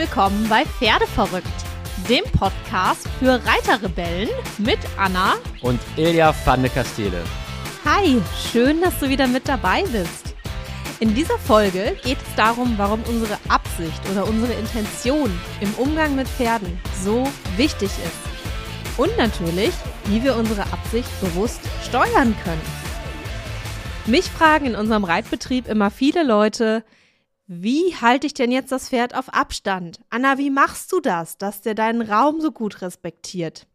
willkommen bei Pferdeverrückt, dem Podcast für Reiterrebellen mit Anna und Ilja van de Castile. Hi, schön, dass du wieder mit dabei bist. In dieser Folge geht es darum, warum unsere Absicht oder unsere Intention im Umgang mit Pferden so wichtig ist. Und natürlich, wie wir unsere Absicht bewusst steuern können. Mich fragen in unserem Reitbetrieb immer viele Leute, wie halte ich denn jetzt das Pferd auf Abstand? Anna, wie machst du das, dass der deinen Raum so gut respektiert?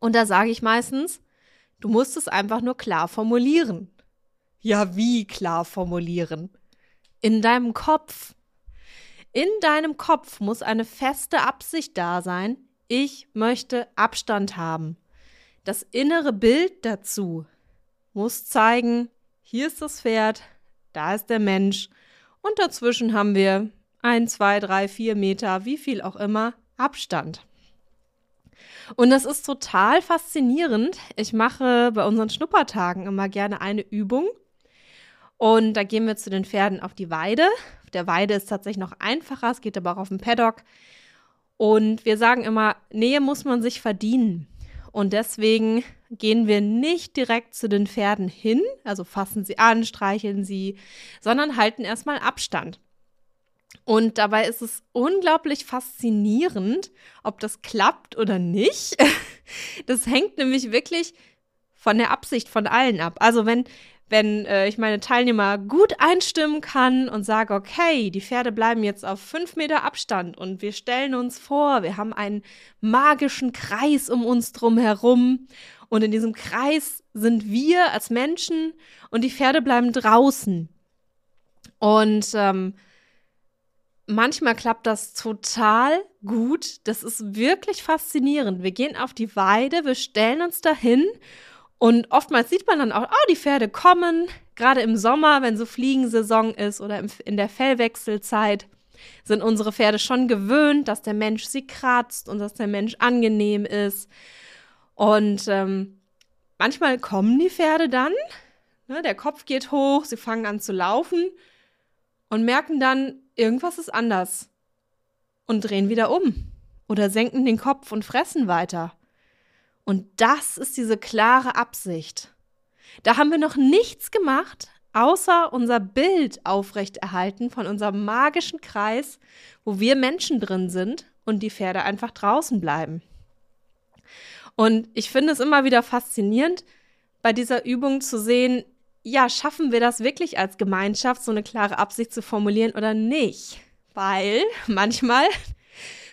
Und da sage ich meistens, du musst es einfach nur klar formulieren. Ja, wie klar formulieren? In deinem Kopf. In deinem Kopf muss eine feste Absicht da sein. Ich möchte Abstand haben. Das innere Bild dazu muss zeigen, hier ist das Pferd, da ist der Mensch und dazwischen haben wir ein, zwei, drei, vier Meter, wie viel auch immer, Abstand. Und das ist total faszinierend. Ich mache bei unseren Schnuppertagen immer gerne eine Übung. Und da gehen wir zu den Pferden auf die Weide. Auf der Weide ist tatsächlich noch einfacher, es geht aber auch auf dem Paddock. Und wir sagen immer, Nähe muss man sich verdienen. Und deswegen gehen wir nicht direkt zu den Pferden hin, also fassen sie an, streicheln sie, sondern halten erstmal Abstand. Und dabei ist es unglaublich faszinierend, ob das klappt oder nicht. Das hängt nämlich wirklich von der Absicht von allen ab. Also wenn wenn äh, ich meine Teilnehmer gut einstimmen kann und sage, okay, die Pferde bleiben jetzt auf fünf Meter Abstand und wir stellen uns vor, wir haben einen magischen Kreis um uns drum herum und in diesem Kreis sind wir als Menschen und die Pferde bleiben draußen. Und ähm, manchmal klappt das total gut. Das ist wirklich faszinierend. Wir gehen auf die Weide, wir stellen uns dahin und oftmals sieht man dann auch, oh, die Pferde kommen, gerade im Sommer, wenn so Fliegensaison ist oder in der Fellwechselzeit, sind unsere Pferde schon gewöhnt, dass der Mensch sie kratzt und dass der Mensch angenehm ist. Und ähm, manchmal kommen die Pferde dann, ne, der Kopf geht hoch, sie fangen an zu laufen und merken dann, irgendwas ist anders und drehen wieder um oder senken den Kopf und fressen weiter. Und das ist diese klare Absicht. Da haben wir noch nichts gemacht, außer unser Bild aufrechterhalten von unserem magischen Kreis, wo wir Menschen drin sind und die Pferde einfach draußen bleiben. Und ich finde es immer wieder faszinierend, bei dieser Übung zu sehen, ja, schaffen wir das wirklich als Gemeinschaft, so eine klare Absicht zu formulieren oder nicht? Weil manchmal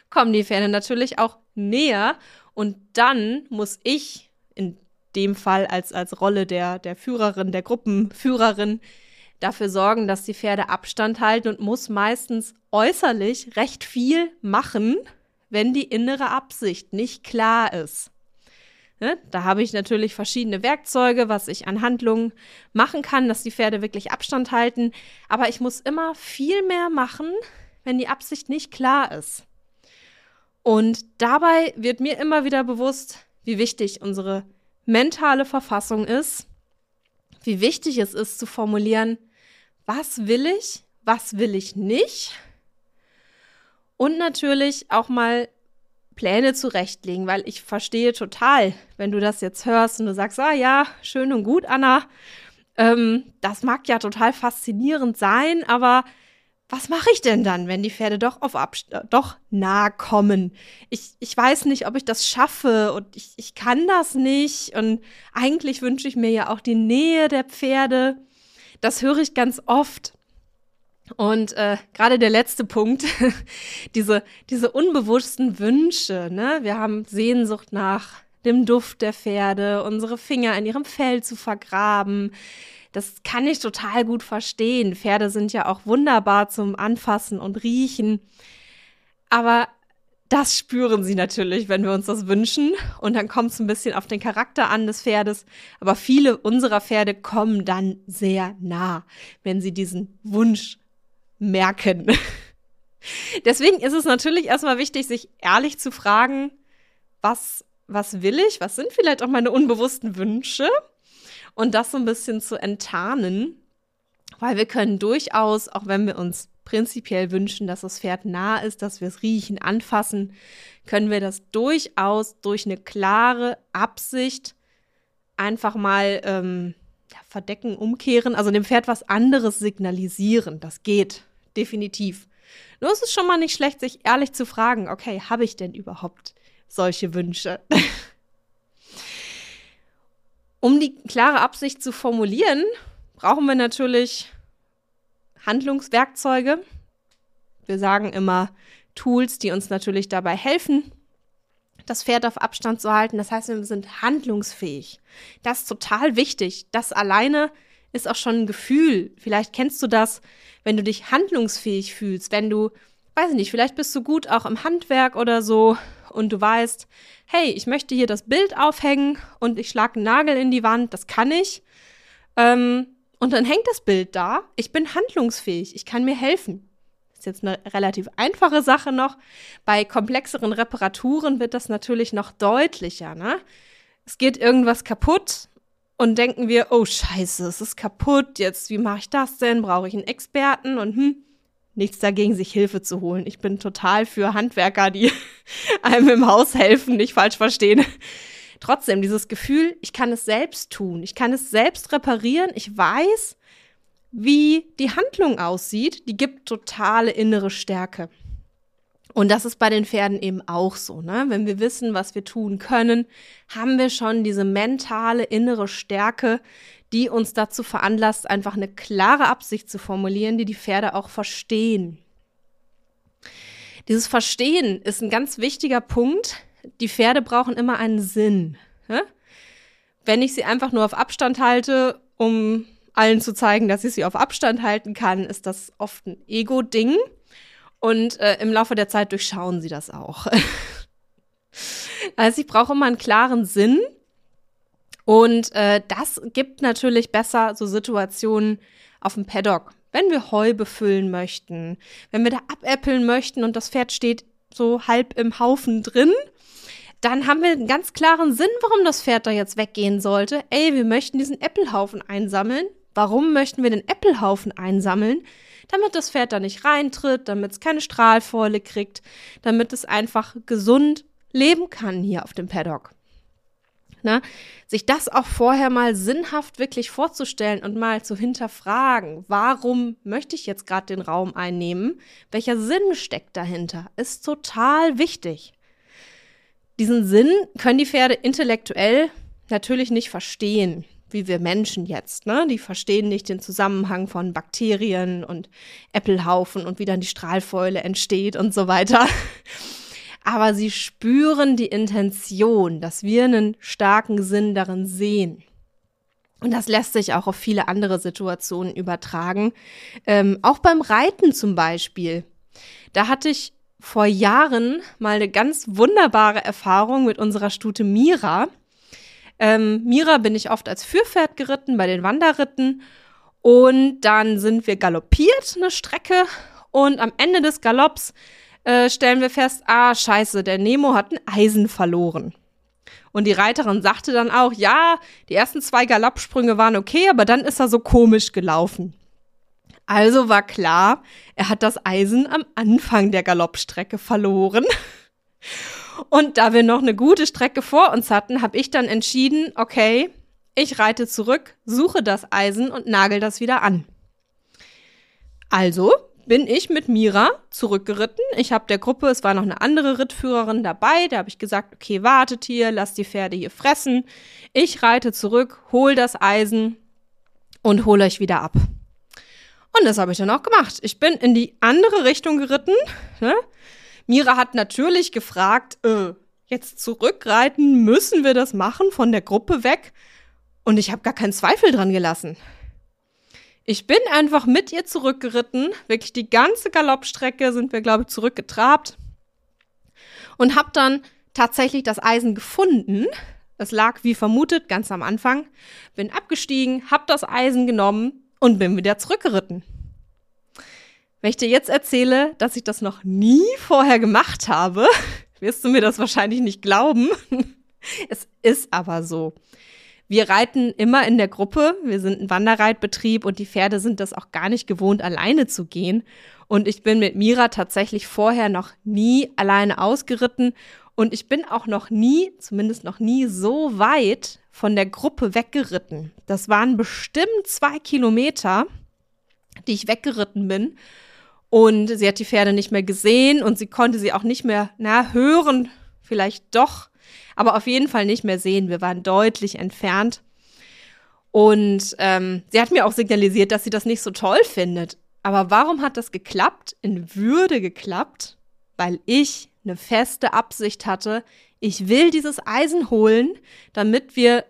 kommen die Pferde natürlich auch näher und dann muss ich in dem Fall als, als Rolle der, der Führerin, der Gruppenführerin, dafür sorgen, dass die Pferde Abstand halten und muss meistens äußerlich recht viel machen, wenn die innere Absicht nicht klar ist. Ne? Da habe ich natürlich verschiedene Werkzeuge, was ich an Handlungen machen kann, dass die Pferde wirklich Abstand halten. Aber ich muss immer viel mehr machen, wenn die Absicht nicht klar ist. Und dabei wird mir immer wieder bewusst, wie wichtig unsere mentale Verfassung ist, wie wichtig es ist zu formulieren, was will ich, was will ich nicht. Und natürlich auch mal Pläne zurechtlegen, weil ich verstehe total, wenn du das jetzt hörst und du sagst, ah ja, schön und gut, Anna, ähm, das mag ja total faszinierend sein, aber was mache ich denn dann, wenn die Pferde doch auf Abst äh, doch nah kommen? Ich, ich weiß nicht, ob ich das schaffe und ich, ich kann das nicht. Und eigentlich wünsche ich mir ja auch die Nähe der Pferde. Das höre ich ganz oft. Und äh, gerade der letzte Punkt, diese, diese unbewussten Wünsche, ne? Wir haben Sehnsucht nach dem Duft der Pferde, unsere Finger in ihrem Fell zu vergraben das kann ich total gut verstehen. Pferde sind ja auch wunderbar zum Anfassen und Riechen. Aber das spüren sie natürlich, wenn wir uns das wünschen. Und dann kommt es ein bisschen auf den Charakter an des Pferdes. Aber viele unserer Pferde kommen dann sehr nah, wenn sie diesen Wunsch merken. Deswegen ist es natürlich erstmal wichtig, sich ehrlich zu fragen, was, was will ich? Was sind vielleicht auch meine unbewussten Wünsche? Und das so ein bisschen zu enttarnen, weil wir können durchaus, auch wenn wir uns prinzipiell wünschen, dass das Pferd nah ist, dass wir es riechen, anfassen, können wir das durchaus durch eine klare Absicht einfach mal ähm, verdecken, umkehren, also dem Pferd was anderes signalisieren. Das geht definitiv. Nur ist es schon mal nicht schlecht, sich ehrlich zu fragen, okay, habe ich denn überhaupt solche Wünsche? um die klare Absicht zu formulieren, brauchen wir natürlich Handlungswerkzeuge. Wir sagen immer Tools, die uns natürlich dabei helfen, das Pferd auf Abstand zu halten. Das heißt, wir sind handlungsfähig. Das ist total wichtig. Das alleine ist auch schon ein Gefühl. Vielleicht kennst du das, wenn du dich handlungsfähig fühlst, wenn du, weiß ich nicht, vielleicht bist du gut auch im Handwerk oder so und du weißt, hey, ich möchte hier das Bild aufhängen und ich schlage einen Nagel in die Wand, das kann ich. Ähm, und dann hängt das Bild da. Ich bin handlungsfähig. Ich kann mir helfen. Das ist jetzt eine relativ einfache Sache noch. Bei komplexeren Reparaturen wird das natürlich noch deutlicher. Ne? Es geht irgendwas kaputt und denken wir, oh Scheiße, es ist kaputt. Jetzt, wie mache ich das denn? Brauche ich einen Experten? Und hm, nichts dagegen, sich Hilfe zu holen. Ich bin total für Handwerker, die einem im Haus helfen, nicht falsch verstehen trotzdem dieses Gefühl, ich kann es selbst tun, ich kann es selbst reparieren, ich weiß, wie die Handlung aussieht, die gibt totale innere Stärke. Und das ist bei den Pferden eben auch so, ne? Wenn wir wissen, was wir tun können, haben wir schon diese mentale innere Stärke, die uns dazu veranlasst, einfach eine klare Absicht zu formulieren, die die Pferde auch verstehen. Dieses Verstehen ist ein ganz wichtiger Punkt, die Pferde brauchen immer einen Sinn. Ja? Wenn ich sie einfach nur auf Abstand halte, um allen zu zeigen, dass ich sie auf Abstand halten kann, ist das oft ein Ego-Ding. Und äh, im Laufe der Zeit durchschauen sie das auch. also ich brauche immer einen klaren Sinn. Und äh, das gibt natürlich besser so Situationen auf dem Paddock. Wenn wir Heu befüllen möchten, wenn wir da abäppeln möchten und das Pferd steht so halb im Haufen drin dann haben wir einen ganz klaren Sinn, warum das Pferd da jetzt weggehen sollte. Ey, wir möchten diesen Äppelhaufen einsammeln. Warum möchten wir den Äppelhaufen einsammeln? Damit das Pferd da nicht reintritt, damit es keine Strahlfäule kriegt, damit es einfach gesund leben kann hier auf dem Paddock. Na, sich das auch vorher mal sinnhaft wirklich vorzustellen und mal zu hinterfragen, warum möchte ich jetzt gerade den Raum einnehmen? Welcher Sinn steckt dahinter? Ist total wichtig. Diesen Sinn können die Pferde intellektuell natürlich nicht verstehen, wie wir Menschen jetzt. Ne? Die verstehen nicht den Zusammenhang von Bakterien und Äppelhaufen und wie dann die Strahlfäule entsteht und so weiter. Aber sie spüren die Intention, dass wir einen starken Sinn darin sehen. Und das lässt sich auch auf viele andere Situationen übertragen. Ähm, auch beim Reiten zum Beispiel. Da hatte ich vor Jahren mal eine ganz wunderbare Erfahrung mit unserer Stute Mira. Ähm, Mira bin ich oft als Führpferd geritten bei den Wanderritten und dann sind wir galoppiert eine Strecke und am Ende des Galopps äh, stellen wir fest, ah scheiße, der Nemo hat ein Eisen verloren. Und die Reiterin sagte dann auch, ja, die ersten zwei Galoppsprünge waren okay, aber dann ist er so komisch gelaufen. Also war klar, er hat das Eisen am Anfang der Galoppstrecke verloren. Und da wir noch eine gute Strecke vor uns hatten, habe ich dann entschieden, okay, ich reite zurück, suche das Eisen und nagel das wieder an. Also bin ich mit Mira zurückgeritten. Ich habe der Gruppe, es war noch eine andere Rittführerin dabei, da habe ich gesagt, okay, wartet hier, lasst die Pferde hier fressen. Ich reite zurück, hol das Eisen und hole euch wieder ab. Und das habe ich dann auch gemacht. Ich bin in die andere Richtung geritten. Ne? Mira hat natürlich gefragt, äh, jetzt zurückreiten, müssen wir das machen von der Gruppe weg? Und ich habe gar keinen Zweifel dran gelassen. Ich bin einfach mit ihr zurückgeritten. Wirklich die ganze Galoppstrecke sind wir, glaube ich, zurückgetrabt. Und habe dann tatsächlich das Eisen gefunden. Es lag wie vermutet ganz am Anfang. Bin abgestiegen, habe das Eisen genommen und bin wieder zurückgeritten. Wenn ich dir jetzt erzähle, dass ich das noch nie vorher gemacht habe, wirst du mir das wahrscheinlich nicht glauben. es ist aber so. Wir reiten immer in der Gruppe. Wir sind ein Wanderreitbetrieb und die Pferde sind das auch gar nicht gewohnt, alleine zu gehen. Und ich bin mit Mira tatsächlich vorher noch nie alleine ausgeritten. Und ich bin auch noch nie, zumindest noch nie so weit von der Gruppe weggeritten. Das waren bestimmt zwei Kilometer, die ich weggeritten bin. Und sie hat die Pferde nicht mehr gesehen und sie konnte sie auch nicht mehr, na, hören, vielleicht doch, aber auf jeden Fall nicht mehr sehen. Wir waren deutlich entfernt. Und ähm, sie hat mir auch signalisiert, dass sie das nicht so toll findet. Aber warum hat das geklappt? In Würde geklappt, weil ich eine feste Absicht hatte. Ich will dieses Eisen holen, damit wir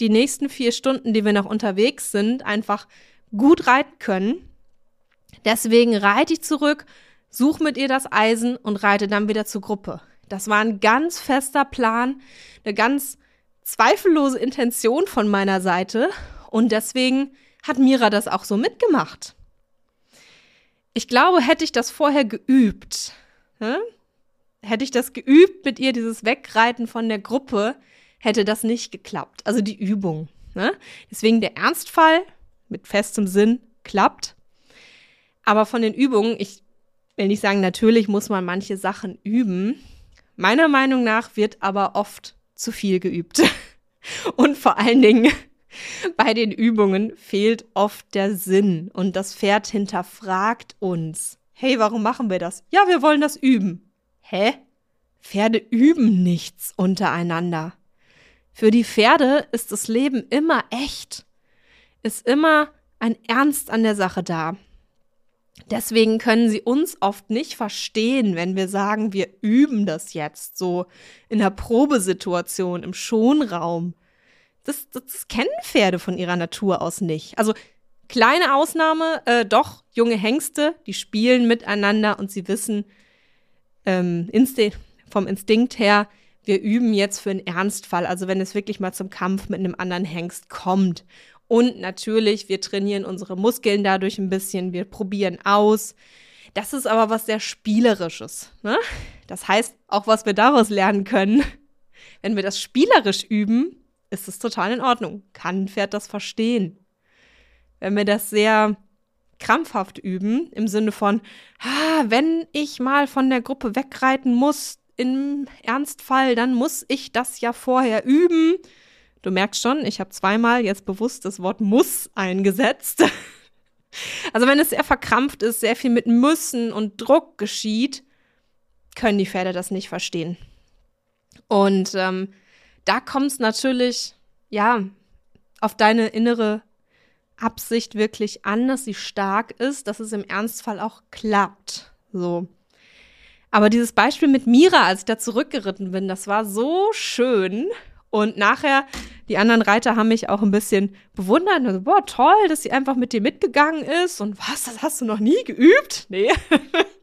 die nächsten vier Stunden, die wir noch unterwegs sind, einfach gut reiten können. Deswegen reite ich zurück, suche mit ihr das Eisen und reite dann wieder zur Gruppe. Das war ein ganz fester Plan, eine ganz zweifellose Intention von meiner Seite und deswegen hat Mira das auch so mitgemacht. Ich glaube, hätte ich das vorher geübt, hä? hätte ich das geübt mit ihr, dieses Wegreiten von der Gruppe, hätte das nicht geklappt. Also die Übung. Ne? Deswegen der Ernstfall mit festem Sinn klappt. Aber von den Übungen, ich will nicht sagen, natürlich muss man manche Sachen üben. Meiner Meinung nach wird aber oft zu viel geübt. Und vor allen Dingen bei den Übungen fehlt oft der Sinn und das Pferd hinterfragt uns. Hey, warum machen wir das? Ja, wir wollen das üben. Hä? Pferde üben nichts untereinander. Für die Pferde ist das Leben immer echt, ist immer ein Ernst an der Sache da. Deswegen können sie uns oft nicht verstehen, wenn wir sagen, wir üben das jetzt so in der Probesituation, im Schonraum. Das, das, kennen Pferde von ihrer Natur aus nicht. Also kleine Ausnahme, äh, doch, junge Hengste, die spielen miteinander und sie wissen ähm, Insti vom Instinkt her, wir üben jetzt für einen Ernstfall, also wenn es wirklich mal zum Kampf mit einem anderen Hengst kommt. Und natürlich, wir trainieren unsere Muskeln dadurch ein bisschen, wir probieren aus. Das ist aber was sehr Spielerisches. Ne? Das heißt, auch was wir daraus lernen können, wenn wir das spielerisch üben, ist es total in Ordnung. Kann ein Pferd das verstehen. Wenn wir das sehr krampfhaft üben, im Sinne von, ah, wenn ich mal von der Gruppe wegreiten muss, im Ernstfall, dann muss ich das ja vorher üben. Du merkst schon, ich habe zweimal jetzt bewusst das Wort muss eingesetzt. Also wenn es sehr verkrampft ist, sehr viel mit müssen und Druck geschieht, können die Pferde das nicht verstehen. Und ähm, da kommt es natürlich, ja, auf deine innere Absicht wirklich an, dass sie stark ist, dass es im Ernstfall auch klappt. So. Aber dieses Beispiel mit Mira, als ich da zurückgeritten bin, das war so schön. Und nachher, die anderen Reiter haben mich auch ein bisschen bewundert. Also, boah, toll, dass sie einfach mit dir mitgegangen ist. Und was, das hast du noch nie geübt? Nee.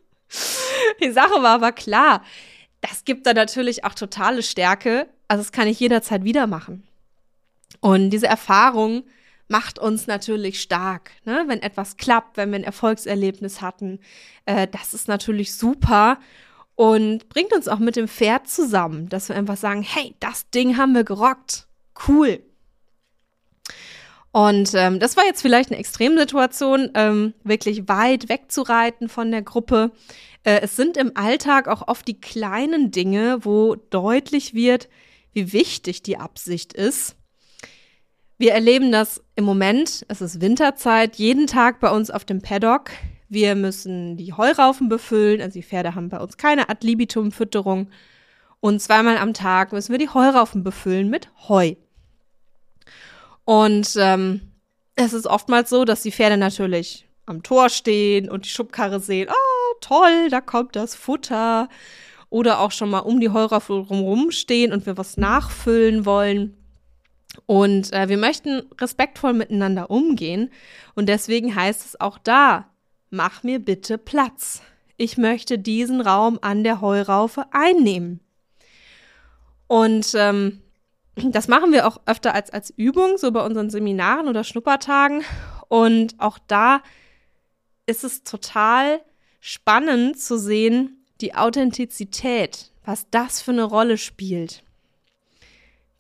die Sache war aber klar. Das gibt da natürlich auch totale Stärke. Also, das kann ich jederzeit wieder machen. Und diese Erfahrung macht uns natürlich stark. Ne? Wenn etwas klappt, wenn wir ein Erfolgserlebnis hatten, äh, das ist natürlich super und bringt uns auch mit dem Pferd zusammen, dass wir einfach sagen, hey, das Ding haben wir gerockt. Cool. Und ähm, das war jetzt vielleicht eine Extremsituation, ähm, wirklich weit wegzureiten von der Gruppe. Äh, es sind im Alltag auch oft die kleinen Dinge, wo deutlich wird, wie wichtig die Absicht ist. Wir erleben das im Moment, es ist Winterzeit, jeden Tag bei uns auf dem Paddock. Wir müssen die Heuraufen befüllen, also die Pferde haben bei uns keine Ad libitum Fütterung. Und zweimal am Tag müssen wir die Heuraufen befüllen mit Heu. Und ähm, es ist oftmals so, dass die Pferde natürlich am Tor stehen und die Schubkarre sehen, oh toll, da kommt das Futter. Oder auch schon mal um die Heuraufe rumstehen stehen und wir was nachfüllen wollen. Und äh, wir möchten respektvoll miteinander umgehen. Und deswegen heißt es auch da, mach mir bitte Platz. Ich möchte diesen Raum an der Heuraufe einnehmen. Und ähm, das machen wir auch öfter als, als Übung, so bei unseren Seminaren oder Schnuppertagen. Und auch da ist es total spannend zu sehen, die Authentizität, was das für eine Rolle spielt.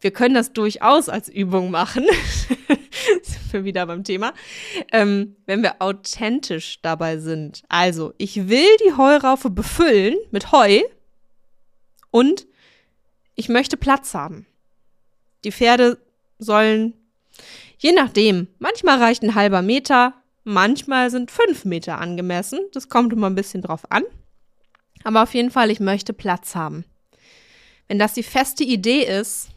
wir können das durchaus als Übung machen. wir wieder beim Thema. Ähm, wenn wir authentisch dabei sind. Also, ich will die Heuraufe befüllen mit Heu und ich möchte Platz haben. Die Pferde sollen, je nachdem, manchmal reicht ein halber Meter, manchmal sind fünf Meter angemessen. Das kommt immer ein bisschen drauf an. Aber auf jeden Fall, ich möchte Platz haben. Wenn das die feste Idee ist,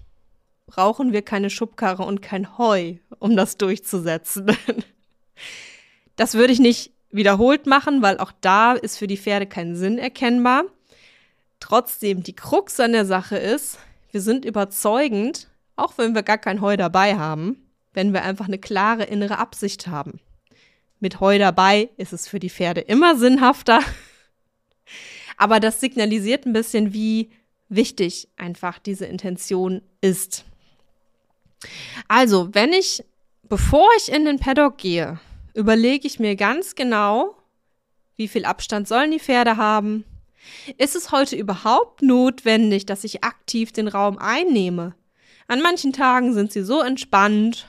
brauchen wir keine Schubkarre und kein Heu, um das durchzusetzen. das würde ich nicht wiederholt machen, weil auch da ist für die Pferde kein Sinn erkennbar. Trotzdem, die Krux an der Sache ist, wir sind überzeugend, auch wenn wir gar kein Heu dabei haben, wenn wir einfach eine klare innere Absicht haben. Mit Heu dabei ist es für die Pferde immer sinnhafter, aber das signalisiert ein bisschen, wie wichtig einfach diese Intention ist. Also, wenn ich, bevor ich in den Paddock gehe, überlege ich mir ganz genau, wie viel Abstand sollen die Pferde haben? Ist es heute überhaupt notwendig, dass ich aktiv den Raum einnehme? An manchen Tagen sind sie so entspannt,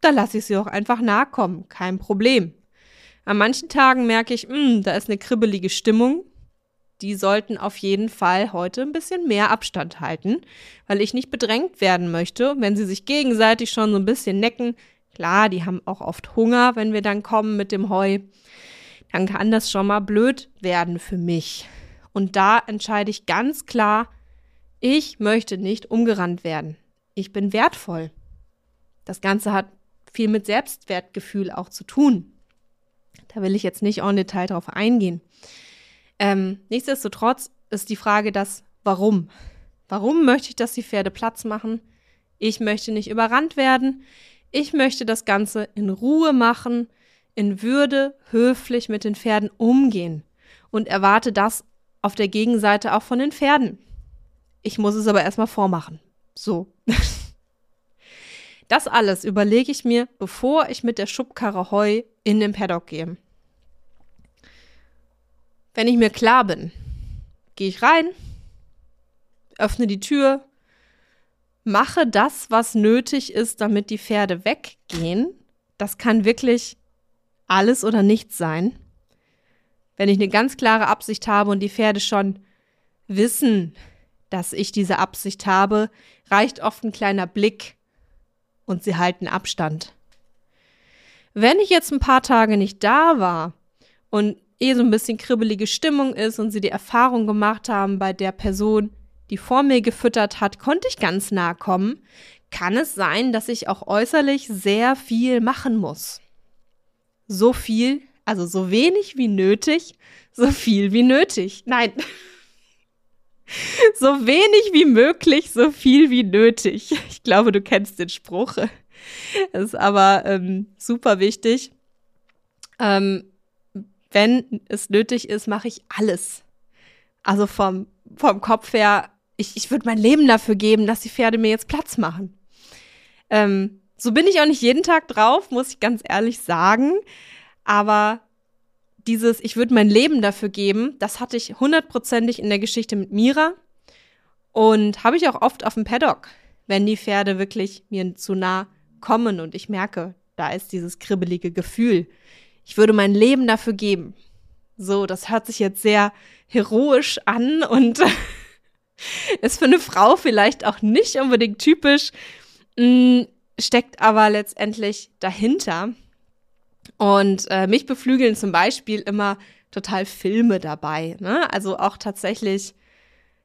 da lasse ich sie auch einfach nahe kommen, kein Problem. An manchen Tagen merke ich, mh, hm, da ist eine kribbelige Stimmung, die sollten auf jeden Fall heute ein bisschen mehr Abstand halten, weil ich nicht bedrängt werden möchte, wenn sie sich gegenseitig schon so ein bisschen necken. Klar, die haben auch oft Hunger, wenn wir dann kommen mit dem Heu. Dann kann das schon mal blöd werden für mich. Und da entscheide ich ganz klar, ich möchte nicht umgerannt werden. Ich bin wertvoll. Das Ganze hat viel mit Selbstwertgefühl auch zu tun. Da will ich jetzt nicht en Detail drauf eingehen. Ähm, nichtsdestotrotz ist die Frage das Warum. Warum möchte ich, dass die Pferde Platz machen? Ich möchte nicht überrannt werden. Ich möchte das Ganze in Ruhe machen, in Würde, höflich mit den Pferden umgehen und erwarte das auf der Gegenseite auch von den Pferden. Ich muss es aber erstmal vormachen. So. Das alles überlege ich mir, bevor ich mit der Schubkarre Heu in den Paddock gehe. Wenn ich mir klar bin, gehe ich rein, öffne die Tür, mache das, was nötig ist, damit die Pferde weggehen. Das kann wirklich alles oder nichts sein. Wenn ich eine ganz klare Absicht habe und die Pferde schon wissen, dass ich diese Absicht habe, reicht oft ein kleiner Blick und sie halten Abstand. Wenn ich jetzt ein paar Tage nicht da war und eh so ein bisschen kribbelige Stimmung ist und sie die Erfahrung gemacht haben, bei der Person, die vor mir gefüttert hat, konnte ich ganz nah kommen, kann es sein, dass ich auch äußerlich sehr viel machen muss. So viel, also so wenig wie nötig, so viel wie nötig. Nein. so wenig wie möglich, so viel wie nötig. Ich glaube, du kennst den Spruch. Das ist aber ähm, super wichtig. Ähm, wenn es nötig ist, mache ich alles. Also vom, vom Kopf her, ich, ich würde mein Leben dafür geben, dass die Pferde mir jetzt Platz machen. Ähm, so bin ich auch nicht jeden Tag drauf, muss ich ganz ehrlich sagen. Aber dieses, ich würde mein Leben dafür geben, das hatte ich hundertprozentig in der Geschichte mit Mira. Und habe ich auch oft auf dem Paddock, wenn die Pferde wirklich mir zu nah kommen und ich merke, da ist dieses kribbelige Gefühl ich würde mein Leben dafür geben. So, das hört sich jetzt sehr heroisch an und ist für eine Frau vielleicht auch nicht unbedingt typisch, mm, steckt aber letztendlich dahinter. Und äh, mich beflügeln zum Beispiel immer total Filme dabei. Ne? Also auch tatsächlich,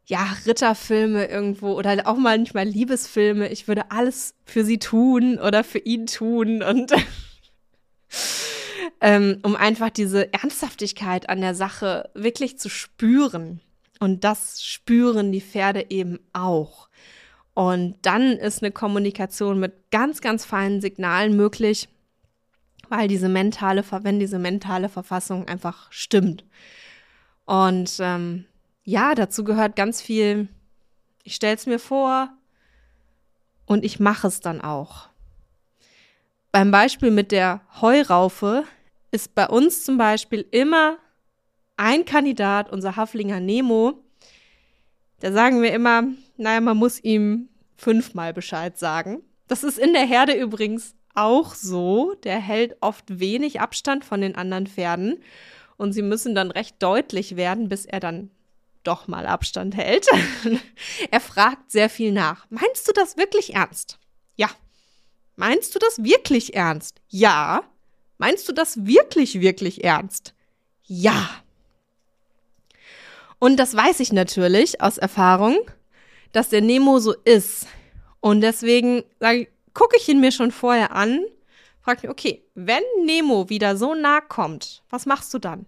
ja, Ritterfilme irgendwo oder auch manchmal Liebesfilme. Ich würde alles für sie tun oder für ihn tun und ähm, um einfach diese Ernsthaftigkeit an der Sache wirklich zu spüren. Und das spüren die Pferde eben auch. Und dann ist eine Kommunikation mit ganz, ganz feinen Signalen möglich, weil diese mentale, wenn diese mentale Verfassung einfach stimmt. Und ähm, ja, dazu gehört ganz viel, ich stelle es mir vor und ich mache es dann auch. Beim Beispiel mit der Heuraufe ist bei uns zum Beispiel immer ein Kandidat, unser Haflinger Nemo. Da sagen wir immer, naja, man muss ihm fünfmal Bescheid sagen. Das ist in der Herde übrigens auch so. Der hält oft wenig Abstand von den anderen Pferden und sie müssen dann recht deutlich werden, bis er dann doch mal Abstand hält. er fragt sehr viel nach. Meinst du das wirklich ernst? Ja. Meinst du das wirklich ernst? Ja. Meinst du das wirklich, wirklich ernst? Ja. Und das weiß ich natürlich aus Erfahrung, dass der Nemo so ist. Und deswegen gucke ich ihn mir schon vorher an, frage mich, okay, wenn Nemo wieder so nah kommt, was machst du dann?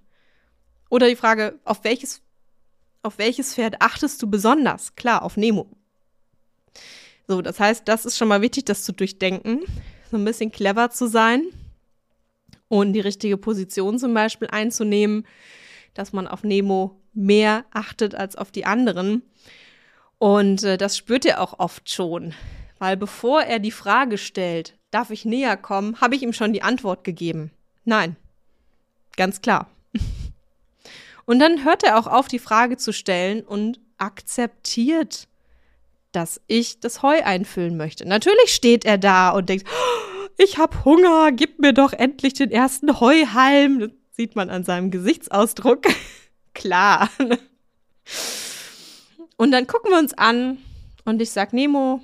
Oder die Frage, auf welches, auf welches Pferd achtest du besonders? Klar, auf Nemo. So, das heißt, das ist schon mal wichtig, das zu durchdenken, so ein bisschen clever zu sein und die richtige Position zum Beispiel einzunehmen, dass man auf Nemo mehr achtet als auf die anderen. Und äh, das spürt er auch oft schon, weil bevor er die Frage stellt, darf ich näher kommen, habe ich ihm schon die Antwort gegeben. Nein, ganz klar. Und dann hört er auch auf, die Frage zu stellen und akzeptiert, dass ich das Heu einfüllen möchte. Natürlich steht er da und denkt, oh, ich habe Hunger, gib mir doch endlich den ersten Heuhalm. Das sieht man an seinem Gesichtsausdruck. Klar. Und dann gucken wir uns an und ich sag, Nemo,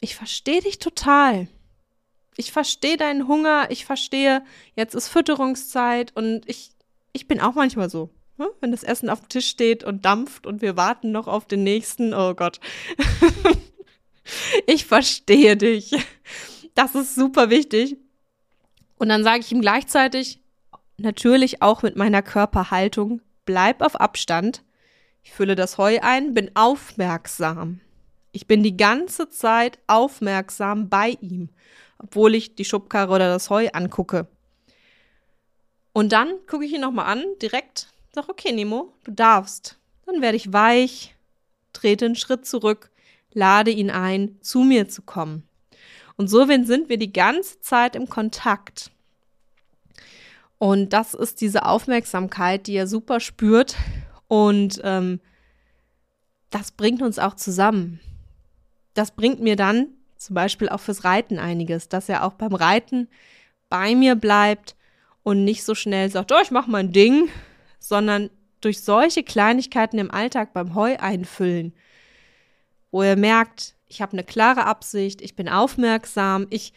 ich verstehe dich total. Ich verstehe deinen Hunger, ich verstehe, jetzt ist Fütterungszeit und ich, ich bin auch manchmal so. Ne? Wenn das Essen auf dem Tisch steht und dampft und wir warten noch auf den nächsten, oh Gott. ich verstehe dich. Das ist super wichtig. Und dann sage ich ihm gleichzeitig, natürlich auch mit meiner Körperhaltung, bleib auf Abstand. Ich fülle das Heu ein, bin aufmerksam. Ich bin die ganze Zeit aufmerksam bei ihm, obwohl ich die Schubkarre oder das Heu angucke. Und dann gucke ich ihn nochmal an, direkt, sag, okay, Nemo, du darfst. Dann werde ich weich, trete einen Schritt zurück, lade ihn ein, zu mir zu kommen. Und so sind wir die ganze Zeit im Kontakt. Und das ist diese Aufmerksamkeit, die er super spürt. Und ähm, das bringt uns auch zusammen. Das bringt mir dann zum Beispiel auch fürs Reiten einiges, dass er auch beim Reiten bei mir bleibt und nicht so schnell sagt, oh, ich mache mein Ding, sondern durch solche Kleinigkeiten im Alltag beim Heu einfüllen, wo er merkt, ich habe eine klare Absicht, ich bin aufmerksam, ich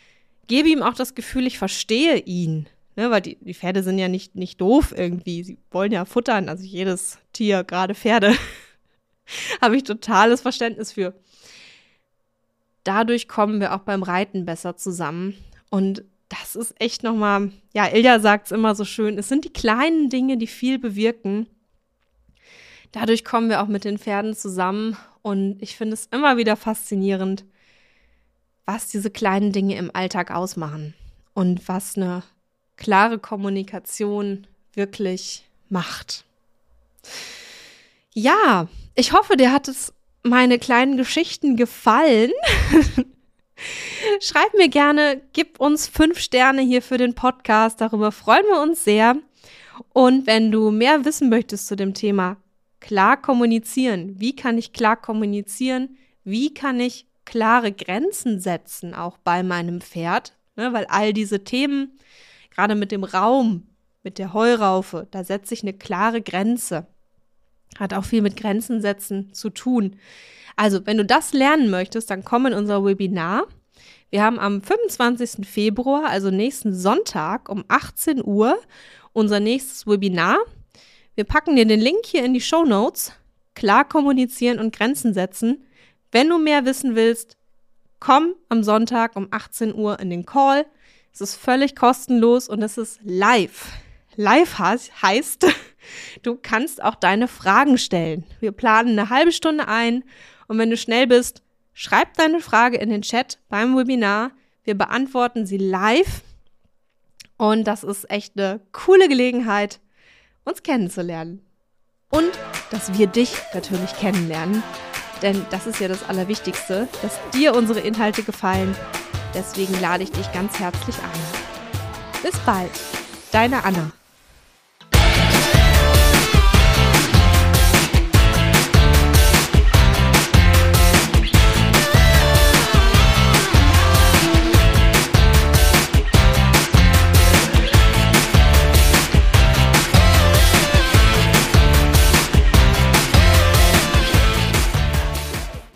gebe ihm auch das Gefühl, ich verstehe ihn. Ne, weil die, die Pferde sind ja nicht, nicht doof irgendwie. Sie wollen ja futtern. Also jedes Tier, gerade Pferde, habe ich totales Verständnis für. Dadurch kommen wir auch beim Reiten besser zusammen. Und das ist echt nochmal, ja, Ilja sagt es immer so schön, es sind die kleinen Dinge, die viel bewirken. Dadurch kommen wir auch mit den Pferden zusammen. Und ich finde es immer wieder faszinierend, was diese kleinen Dinge im Alltag ausmachen und was eine klare Kommunikation wirklich macht. Ja, ich hoffe, dir hat es meine kleinen Geschichten gefallen. Schreib mir gerne, gib uns fünf Sterne hier für den Podcast. Darüber freuen wir uns sehr. Und wenn du mehr wissen möchtest zu dem Thema klar kommunizieren, wie kann ich klar kommunizieren, wie kann ich klare Grenzen setzen, auch bei meinem Pferd, ne, weil all diese Themen Gerade mit dem Raum, mit der Heuraufe, da setze ich eine klare Grenze. Hat auch viel mit Grenzen setzen zu tun. Also, wenn du das lernen möchtest, dann komm in unser Webinar. Wir haben am 25. Februar, also nächsten Sonntag um 18 Uhr, unser nächstes Webinar. Wir packen dir den Link hier in die Show Notes. Klar kommunizieren und Grenzen setzen. Wenn du mehr wissen willst, komm am Sonntag um 18 Uhr in den Call. Es ist völlig kostenlos und es ist live. Live heißt, du kannst auch deine Fragen stellen. Wir planen eine halbe Stunde ein und wenn du schnell bist, schreib deine Frage in den Chat beim Webinar. Wir beantworten sie live und das ist echt eine coole Gelegenheit, uns kennenzulernen. Und dass wir dich natürlich kennenlernen. Denn das ist ja das Allerwichtigste, dass dir unsere Inhalte gefallen Deswegen lade ich dich ganz herzlich ein. Bis bald, deine Anna.